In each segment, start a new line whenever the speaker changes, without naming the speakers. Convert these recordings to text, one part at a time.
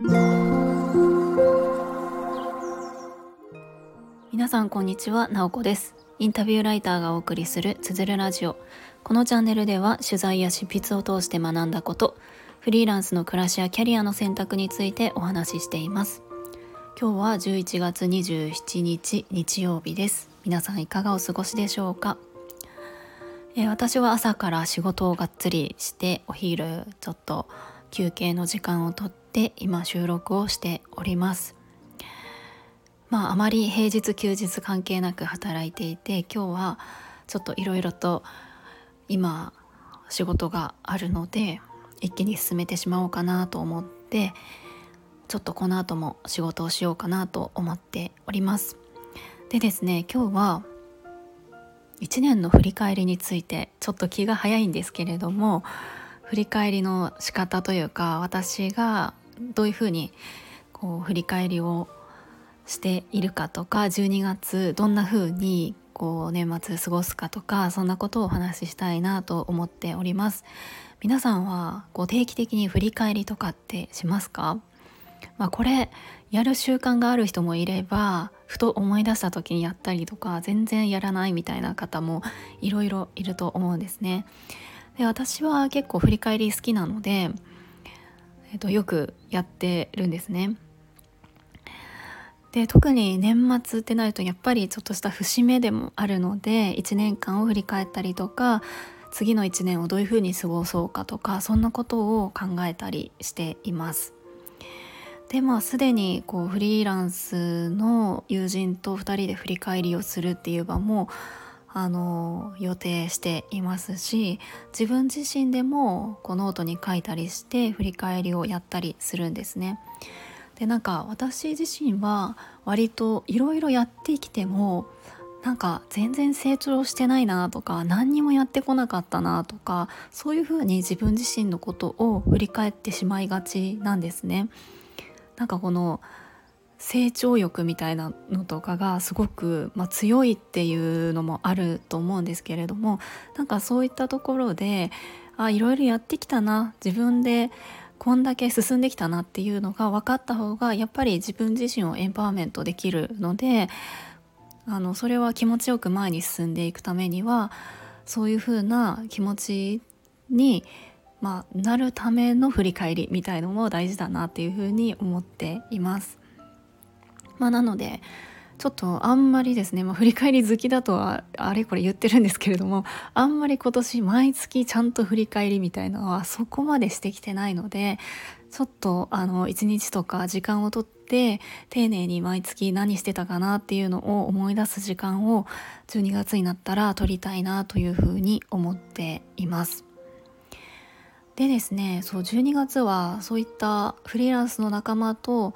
皆さんこんにちは、なおこです。インタビューライターがお送りするつづるラジオ。このチャンネルでは取材や執筆を通して学んだことフリーランスの暮らしやキャリアの選択についてお話ししています。今日は11月27日日曜日です。皆さんいかがお過ごしでしょうか？えー、私は朝から仕事をがっつりしてお昼ちょっと休憩の時間をとって今収録をしております。まああまり平日休日関係なく働いていて今日はちょっといろいろと今仕事があるので一気に進めてしまおうかなと思ってちょっとこの後も仕事をしようかなと思っております。でですね今日は1年の振り返りについてちょっと気が早いんですけれども振り返りの仕方というか私がどういうふうにこう振り返りをしているかとか12月どんな風にこう年末過ごすかとかそんなことをお話ししたいなと思っております皆さんはこう定期的に振り返りとかってしますか？まあ、これやる習慣がある人もいればふと思い出した時にやったりとか全然やらないみたいな方もいろいろいると思うんですね。で私は結構振り返り好きなので、えっと、よくやってるんですね。で特に年末ってなるとやっぱりちょっとした節目でもあるので1年間を振り返ったりとか次の1年をどういうふうに過ごそうかとかそんなことを考えたりしています。でまあすでにこうフリーランスの友人と2人で振り返りをするっていう場もあの予定していますし自分自身でもこうノートに書いたりして振り返りをやったりするんですね。でなんか私自身は割といろいろやってきてもなんか全然成長してないなとか何にもやってこなかったなとかそういうふうに自分自身のことを振り返ってしまいがちなんですね。なんかこの成長欲みたいなのとかがすごく、まあ、強いっていうのもあると思うんですけれどもなんかそういったところであいろいろやってきたな自分でこんだけ進んできたなっていうのが分かった方がやっぱり自分自身をエンパワーメントできるのであのそれは気持ちよく前に進んでいくためにはそういうふうな気持ちにまあ、なるための振り返りみたいのも大事だなっていうふうに思っています。まあ、なのでちょっとあんまりですね、まあ、振り返り好きだとはあれこれ言ってるんですけれどもあんまり今年毎月ちゃんと振り返りみたいなのはそこまでしてきてないのでちょっとあの一日とか時間をとって丁寧に毎月何してたかなっていうのを思い出す時間を12月になったら取りたいなというふうに思っています。でですねそう12月はそういったフリーランスの仲間と,、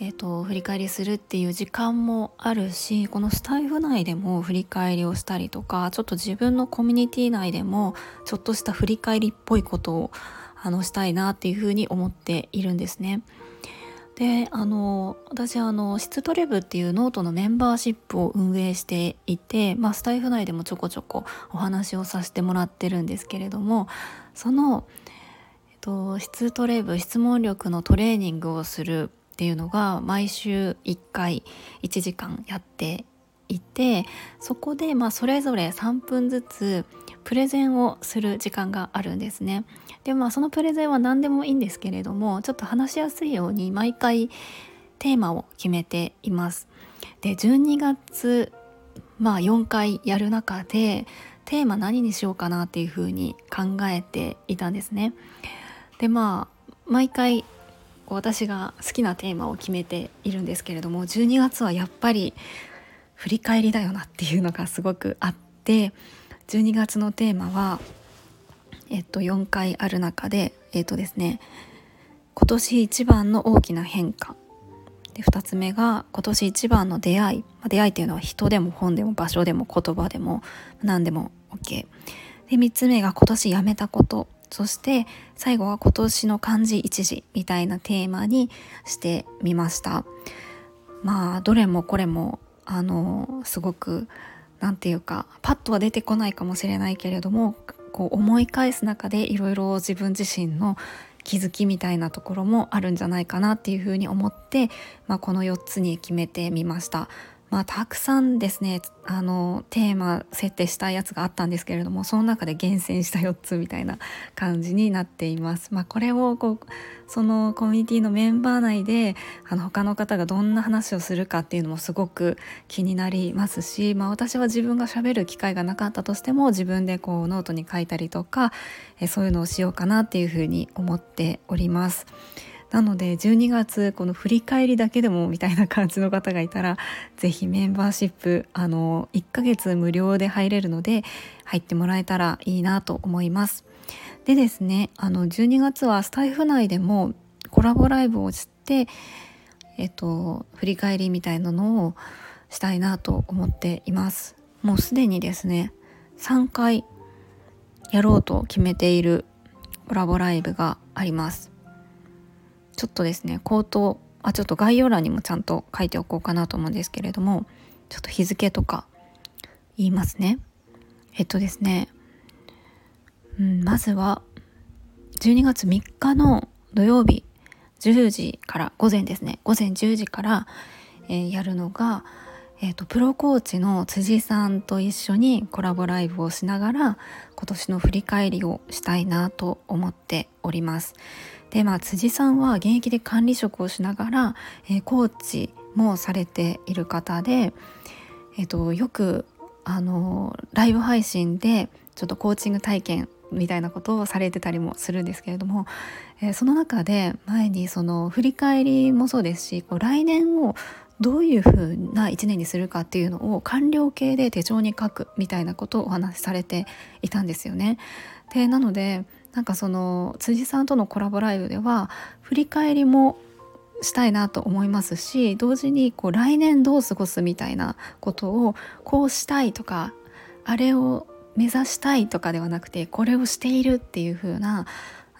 えーと、振り返りするっていう時間もあるしこのスタエフ内でも振り返りをしたりとかちょっと自分のコミュニティ内でもちょっとした振り返りっぽいことをあのしたいなっていうふうに思っているんですね。であの私あの質トレ部っていうノートのメンバーシップを運営していて、まあ、スタエフ内でもちょこちょこお話をさせてもらってるんですけれどもその、えっと、質トレブ質問力のトレーニングをするっていうのが毎週1回1時間やっていてそこでまあそれぞれ3分ずつプレゼンをする時間があるんですね。でまあそのプレゼンは何でもいいんですけれどもちょっと話しやすいように毎回テーマを決めています。で12月まあ4回やる中でテーマ何にしようかなっていうふうに考えていたんですね。でまあ毎回こう私が好きなテーマを決めているんですけれども12月はやっぱり振り返りだよなっていうのがすごくあって12月のテーマは、えっと、4回ある中でえっとですね今年一番の大きな変化。で2つ目が今年一番の出会い。出会いっていうのは人でも本でも場所でも言葉でも何でも OK で3つ目が今年やめたこと。そして最後は今年の漢字一字みたいなテーマにしてみましたまあどれもこれもあのすごく何て言うかパッとは出てこないかもしれないけれどもこう思い返す中でいろいろ自分自身の気づきみたいなところもあるんじゃないかなっていうふうに思って、まあ、この4つに決めてみました。まあ、たくさんですねあのテーマ設定したやつがあったんですけれどもその中で厳選した4つみたいな感じになっています。まあ、これをこうそのコミュニティのメンバー内であの他の方がどんな話をするかっていうのもすごく気になりますし、まあ、私は自分がしゃべる機会がなかったとしても自分でこうノートに書いたりとかえそういうのをしようかなっていうふうに思っております。なので12月この振り返りだけでもみたいな感じの方がいたら是非メンバーシップあの1ヶ月無料で入れるので入ってもらえたらいいなと思います。でですねあの12月はスタイフ内でもコラボライブをしてえっと振り返りみたいなのをしたいなと思っています。もうすでにですね3回やろうと決めているコラボライブがあります。ちょっとですね口頭あちょっと概要欄にもちゃんと書いておこうかなと思うんですけれどもちょっと日付とか言いますね。えっとですね、うん、まずは12月3日の土曜日10時から午前ですね。午前10時から、えー、やるのが、えーと、プロコーチの辻さんと一緒にコラボライブをしながら今年の振り返りをしたいなと思っております。でまあ辻さんは現役で管理職をしながら、えー、コーチもされている方で、えーと、よくあのライブ配信でちょっとコーチング体験みたいなことをされてたりもするんですけれども、えー、その中で前にその振り返りもそうですしこう来年をどういうふうな1年にするかっていうのを完了形で手帳に書くみたいなことをお話しされていたんですよね。でなのでなんかその辻さんとのコラボライブでは振り返りもしたいなと思いますし同時にこう来年どう過ごすみたいなことをこうしたいとかあれを目指したいとかではなくてこれをしているっていう風な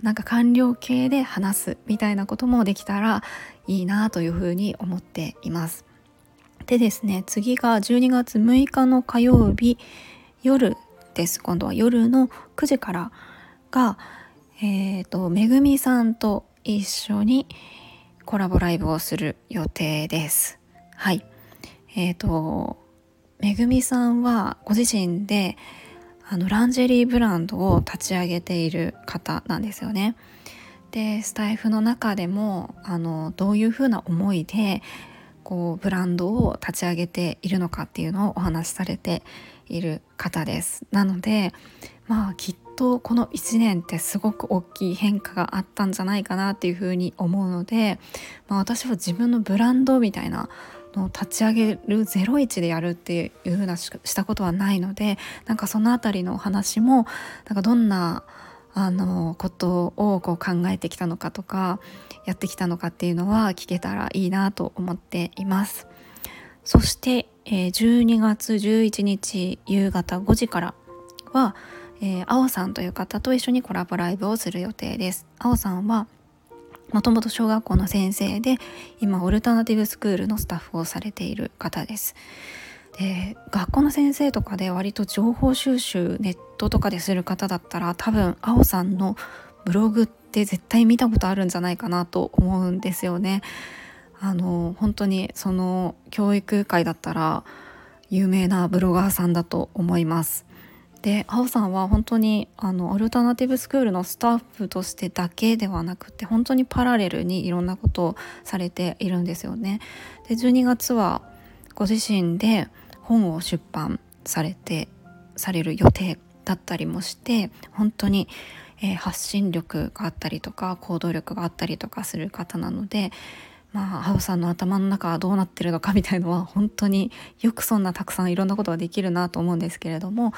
なんか完了形で話すみたいなこともできたらいいなというふうに思っています。でですね次が12月6日の火曜日夜です今度は夜の9時からが、えーと、めぐみさんと一緒にコラボライブをする予定です。はい。えっ、ー、と、めぐみさんはご自身であのランジェリーブランドを立ち上げている方なんですよね。でスタイフの中でもあのどういうふうな思いでこうブランドを立ち上げているのかっていうのをお話しされている方です。なのでまあきっとこの1年ってすごく大きい変化があったんじゃないかなっていうふうに思うので、まあ、私は自分のブランドみたいなの立ち上げる01でやるっていうふうなしたことはないのでなんかその辺りのお話もなんかどんなあのことをこう考えてきたのかとかやってきたのかっていうのは聞けたらいいなと思っています。そして、えー、12月11日夕方5時からはえー、青さんという方と一緒にコラボライブをする予定です。青さんはもともと小学校の先生で今オルタナティブスクールのスタッフをされている方です。で学校の先生とかで割と情報収集ネットとかでする方だったら多分青さんのブログって絶対見たことあるんじゃないかなと思うんですよね。あの本当にその教育界だったら有名なブロガーさんだと思います。で青さんは本当にあのアルタナティブスクールのスタッフとしてだけではなくて本当にパラレルにいろんなことをされているんですよね。で12月はご自身で本を出版されてされる予定だったりもして本当に、えー、発信力があったりとか行動力があったりとかする方なのでまあ、ハウさんの頭の中はどうなってるのかみたいのは本当によくそんなたくさんいろんなことができるなと思うんですけれども、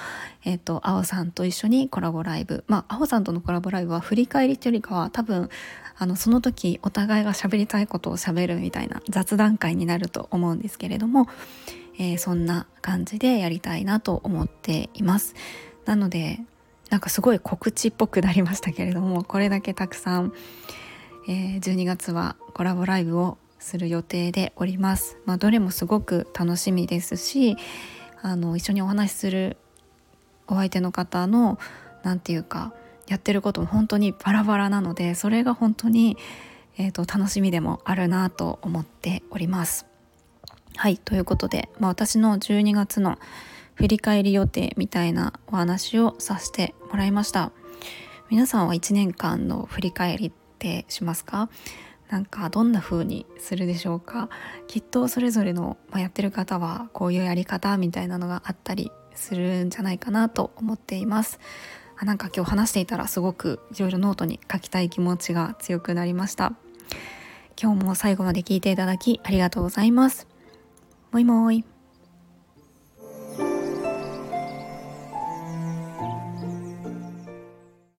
えっ、ー、と、青さんと一緒にコラボライブ。まあ、青さんとのコラボライブは振り返りというよりかは多分、あの、その時お互いが喋りたいことを喋るみたいな雑談会になると思うんですけれども、えー、そんな感じでやりたいなと思っています。なので、なんかすごい告知っぽくなりましたけれども、これだけたくさん、えー、12月はコラボライブをする予定でおります。まあ、どれもすごく楽しみですしあの一緒にお話しするお相手の方の何て言うかやってることも本当にバラバラなのでそれが本当に、えーと、楽しみでもあるなと思っております。はいということで、まあ、私の12月の振り返り予定みたいなお話をさせてもらいました皆さんは1年間の振り返りってしますか？なんかどんな風にするでしょうか？きっとそれぞれの、まあ、やってる方はこういうやり方みたいなのがあったりするんじゃないかなと思っています。あなんか今日話していたらすごくいろいろノートに書きたい気持ちが強くなりました。今日も最後まで聞いていただきありがとうございます。もいもい。